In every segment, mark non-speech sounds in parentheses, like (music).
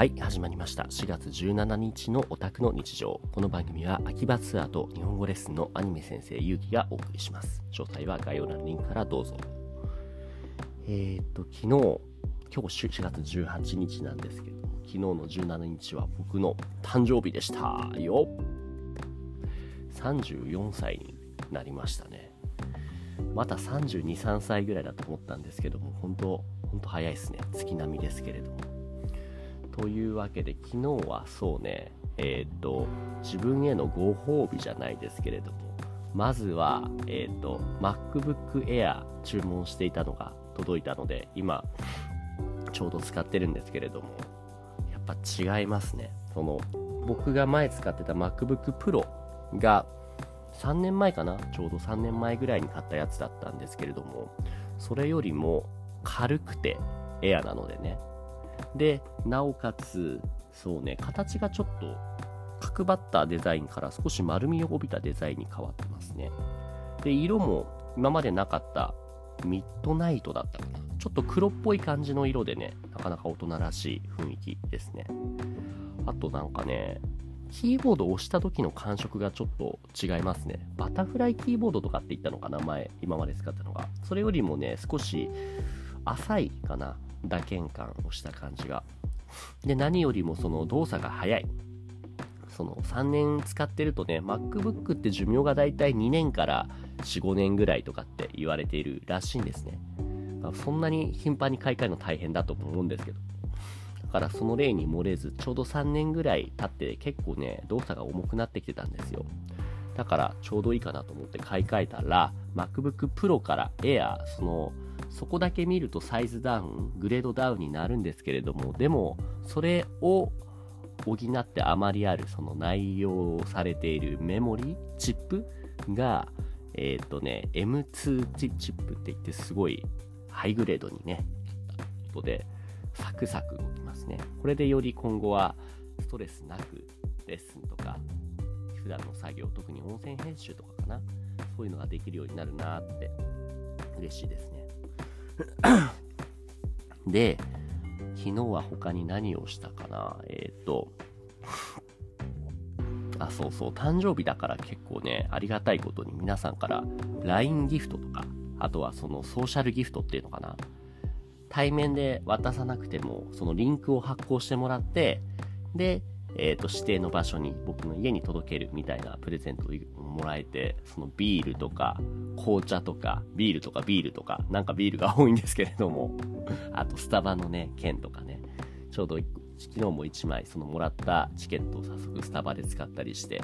はい始まりました。4月17日のオタクの日常。この番組は秋葉ツアーと日本語レッスンのアニメ先生ゆうきがお送りします。詳細は概要欄のリンクからどうぞ。えー、っと昨日今日4月18日なんですけど昨日の17日は僕の誕生日でした。よ34歳になりましたね。また32、3歳ぐらいだと思ったんですけども、本当、本当早いですね。月並みですけれども。というわけで、昨日はそうね、えっ、と、自分へのご褒美じゃないですけれども、まずは、えっ、と、MacBook Air 注文していたのが届いたので、今、ちょうど使ってるんですけれども、やっぱ違いますね。その、僕が前使ってた MacBook Pro が、3年前かな？ちょうど3年前ぐらいに買ったやつだったんですけれども、それよりも軽くてエアなのでね。で、なおかつ、そうね、形がちょっと角張ったデザインから少し丸みを帯びたデザインに変わってますね。で、色も今までなかったミッドナイトだったかな。ちょっと黒っぽい感じの色でね、なかなか大人らしい雰囲気ですね。あとなんかね、キーボードを押した時の感触がちょっと違いますね。バタフライキーボードとかって言ったのかな前、今まで使ったのが。それよりもね、少し浅いかな打鍵感をした感じが。で、何よりもその動作が早い。その3年使ってるとね、MacBook って寿命がだいたい2年から4、5年ぐらいとかって言われているらしいんですね。あそんなに頻繁に買い替えるの大変だと思うんですけどだ。からその例に漏れず、ちょうど3年ぐらい経って結構ね、動作が重くなってきてたんですよ。だからちょうどいいかなと思って買い替えたら、MacBook Pro から Air、その、そこだけ見るとサイズダウン、グレードダウンになるんですけれども、でも、それを補ってあまりある、その内容されているメモリ、チップが、えっ、ー、とね、M2 チップって言ってすごいハイグレードにね、ことで、サクサク動きますね。これでより今後はストレスなくレッスンとか普段の作業、特に音声編集とかかな、そういうのができるようになるなって嬉しいですね。(coughs) で、昨日は他に何をしたかな？えっ、と、あ、そうそう、誕生日だから結構ね、ありがたいことに皆さんから LINE ギフトとか、あとはそのソーシャルギフトっていうのかな？対面で渡さなくても、そのリンクを発行してもらって、で、えっ、ー、と、指定の場所に僕の家に届けるみたいなプレゼントをもらえて、そのビールとか、紅茶とか、ビールとかビールとか、なんかビールが多いんですけれども、(laughs) あとスタバのね、券とかね、ちょうど昨日も1枚、そのもらったチケットを早速スタバで使ったりして、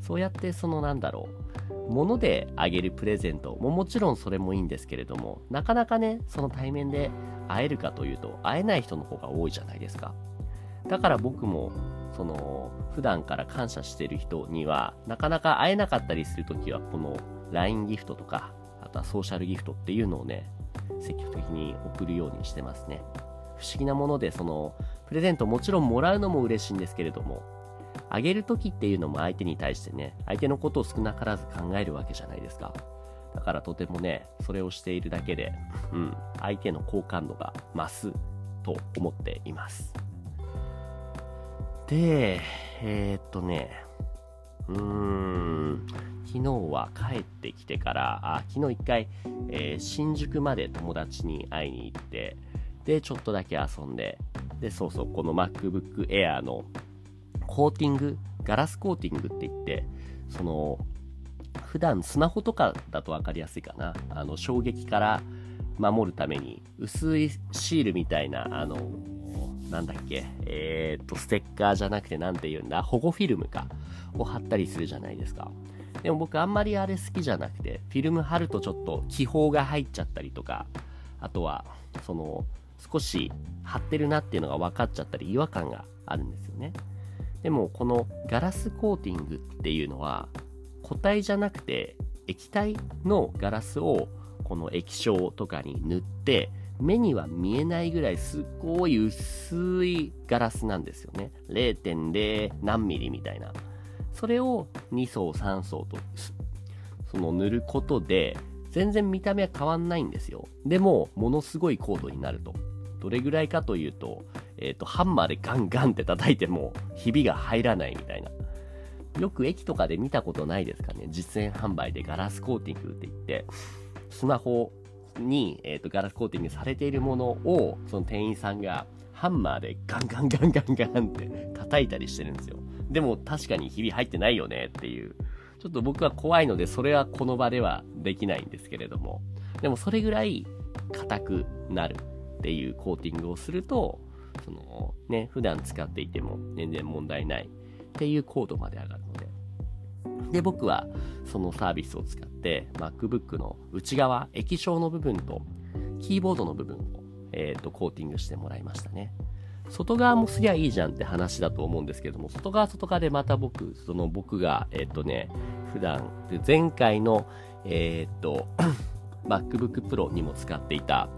そうやってそのなんだろう、物であげるプレゼントももちろんそれもいいんですけれども、なかなかね、その対面で会えるかというと、会えない人の方が多いじゃないですか。だから僕も、その、普段から感謝してる人には、なかなか会えなかったりするときは、この LINE ギフトとか、あとはソーシャルギフトっていうのをね、積極的に送るようにしてますね。不思議なもので、その、プレゼントもちろんもらうのも嬉しいんですけれども、あげる時っていうのも相手に対してね、相手のことを少なからず考えるわけじゃないですか。だからとてもね、それをしているだけで、うん、相手の好感度が増すと思っています。で、えー、っとね、うーん、昨日は帰ってきてから、あ昨日一回、えー、新宿まで友達に会いに行って、で、ちょっとだけ遊んで、で、そうそう、この MacBook Air のコーティング、ガラスコーティングって言って、その、普段スマホとかだと分かりやすいかな。あの、衝撃から守るために、薄いシールみたいな、あの、なんだっけ、えー、っと、ステッカーじゃなくて何て言うんだ、保護フィルムか、を貼ったりするじゃないですか。でも僕あんまりあれ好きじゃなくて、フィルム貼るとちょっと気泡が入っちゃったりとか、あとは、その、少し貼ってるなっていうのが分かっちゃったり違和感があるんですよね。でもこのガラスコーティングっていうのは固体じゃなくて液体のガラスをこの液晶とかに塗って目には見えないぐらいすっごい薄いガラスなんですよね。0.0何ミリみたいな。それを2層3層とその塗ることで全然見た目は変わんないんですよ。でもものすごい高度になると。どれぐらいかというと、えっ、ー、と、ハンマーでガンガンって叩いても、ひびが入らないみたいな。よく駅とかで見たことないですかね。実演販売でガラスコーティングって言って、スマホに、えーと、ガラスコーティングされているものを、その店員さんがハンマーでガンガンガンガンガンって (laughs) 叩いたりしてるんですよ。でも確かにひび入ってないよねっていう。ちょっと僕は怖いので、それはこの場ではできないんですけれども。でもそれぐらい硬くなるっていうコーティングをすると、そのね、普段使っていても全然問題ないっていう高度まで上がるで。僕はそのサービスを使って MacBook の内側、液晶の部分とキーボードの部分を、えっ、ー、と、コーティングしてもらいましたね。外側もすりゃいいじゃんって話だと思うんですけども、外側外側でまた僕、その僕が、えっ、ー、とね、普段、前回の、えっ、ー、と、(coughs) MacBook Pro にも使っていた、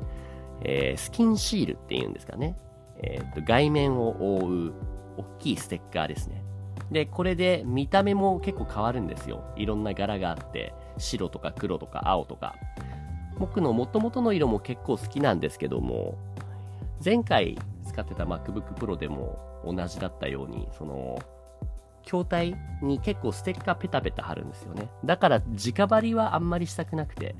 えー、スキンシールっていうんですかね。えっ、と、外面を覆う大きいステッカーですね。で、これで見た目も結構変わるんですよ。いろんな柄があって、白とか黒とか青とか。僕の元々の色も結構好きなんですけども、前回使ってた MacBook Pro でも同じだったように、その、筐体に結構ステッカーペタペタ貼るんですよね。だから直張りはあんまりしたくなくて。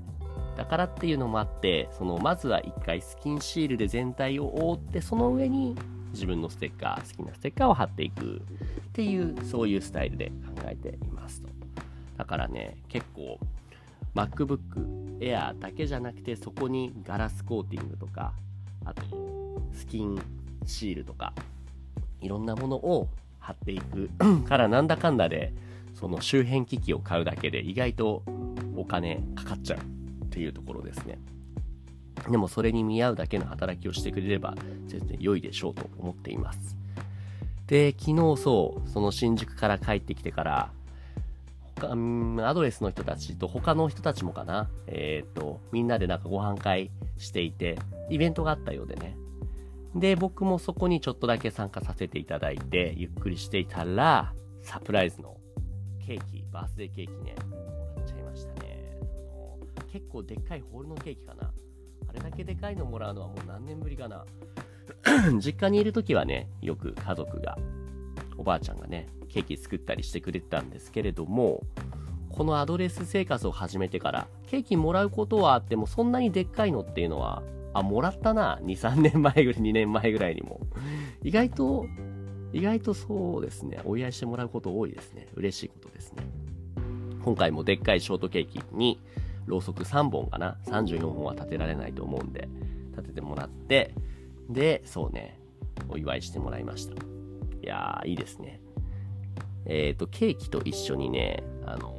だからっていうのもあって、その、まずは一回スキンシールで全体を覆って、その上に自分のステッカー、好きなステッカーを貼っていくっていう、そういうスタイルで考えていますと。だからね、結構、MacBook Air だけじゃなくて、そこにガラスコーティングとか、あと、スキンシールとか、いろんなものを貼っていく (clears throat) からなんだかんだで、その周辺機器を買うだけで意外とお金かかっちゃうっていうところですね。でもそれに見合うだけの働きをしてくれれば全然良いでしょうと思っています。で、昨日そう、その新宿から帰ってきてから、他、アドレスの人たちと他の人たちもかな、えっ、ー、と、みんなでなんかご飯会していて、イベントがあったようでね。で、僕もそこにちょっとだけ参加させていただいて、ゆっくりしていたら、サプライズのケーキ、バースデーケーキね、もらっちゃいましたね。結構でっかいホールのケーキかな。れだけでかいのもらうのはもう何年ぶりかな。(clears throat) 実家にいる時はね、よく家族が、おばあちゃんがね、ケーキ作ったりしてくれてたんですけれども、このアドレス生活を始めてから、ケーキもらうことはあっても、そんなにでっかいのっていうのは、あ、もらったな。2、3年前ぐらい、2年前ぐらいにも。意外と、意外とそうですね、お祝いしてもらうこと多いですね。嬉しいことですね。今回もでっかいショートケーキに、ろうそく3本かな ?34 本は立てられないと思うんで、立ててもらって、で、そうね、お祝いしてもらいました。いやー、いいですね。えっ、ー、と、ケーキと一緒にね、あの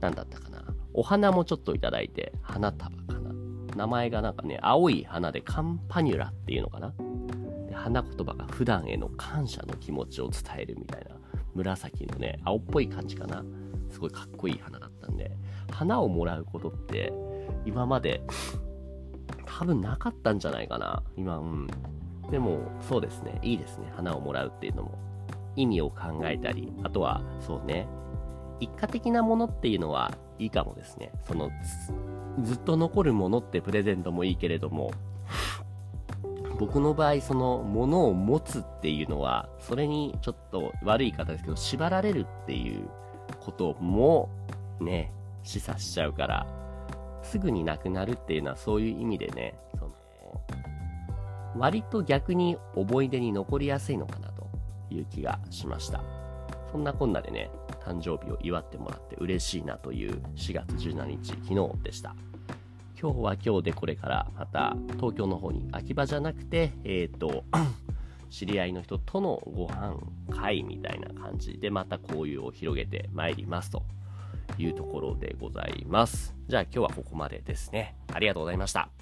ー、だったかな？お花もちょっといただいて、花束かな？名前がなんかね、青い花でカンパニュラっていうのかな？で花言葉が普段への感謝の気持ちを伝えるみたいな、紫のね、青っぽい感じかな？すごいかっこいい花だったんで、花をもらうことって今まで多分なかったんじゃないかな。今、うん。でも、そうですね。いいですね。花をもらうっていうのも。意味を考えたり、あとは、そうね。一過的なものっていうのはいいかもですね。その、ずっと残るものってプレゼントもいいけれども、僕の場合、その、ものを持つっていうのは、それにちょっと悪い方ですけど、縛られるっていうことも、ね、示唆しちゃうから、すぐになくなるっていうのはそういう意味でね、その、割と逆に思い出に残りやすいのかなという気がしました。そんなこんなでね、誕生日を祝ってもらって嬉しいなという4月17日、昨日でした。今日は今日でこれからまた東京の方に秋葉じゃなくて、えっ、ー、と、知り合いの人とのご飯会みたいな感じでまた交流を広げてまいりますというところでございます。じゃあ今日はここまでですね。ありがとうございました。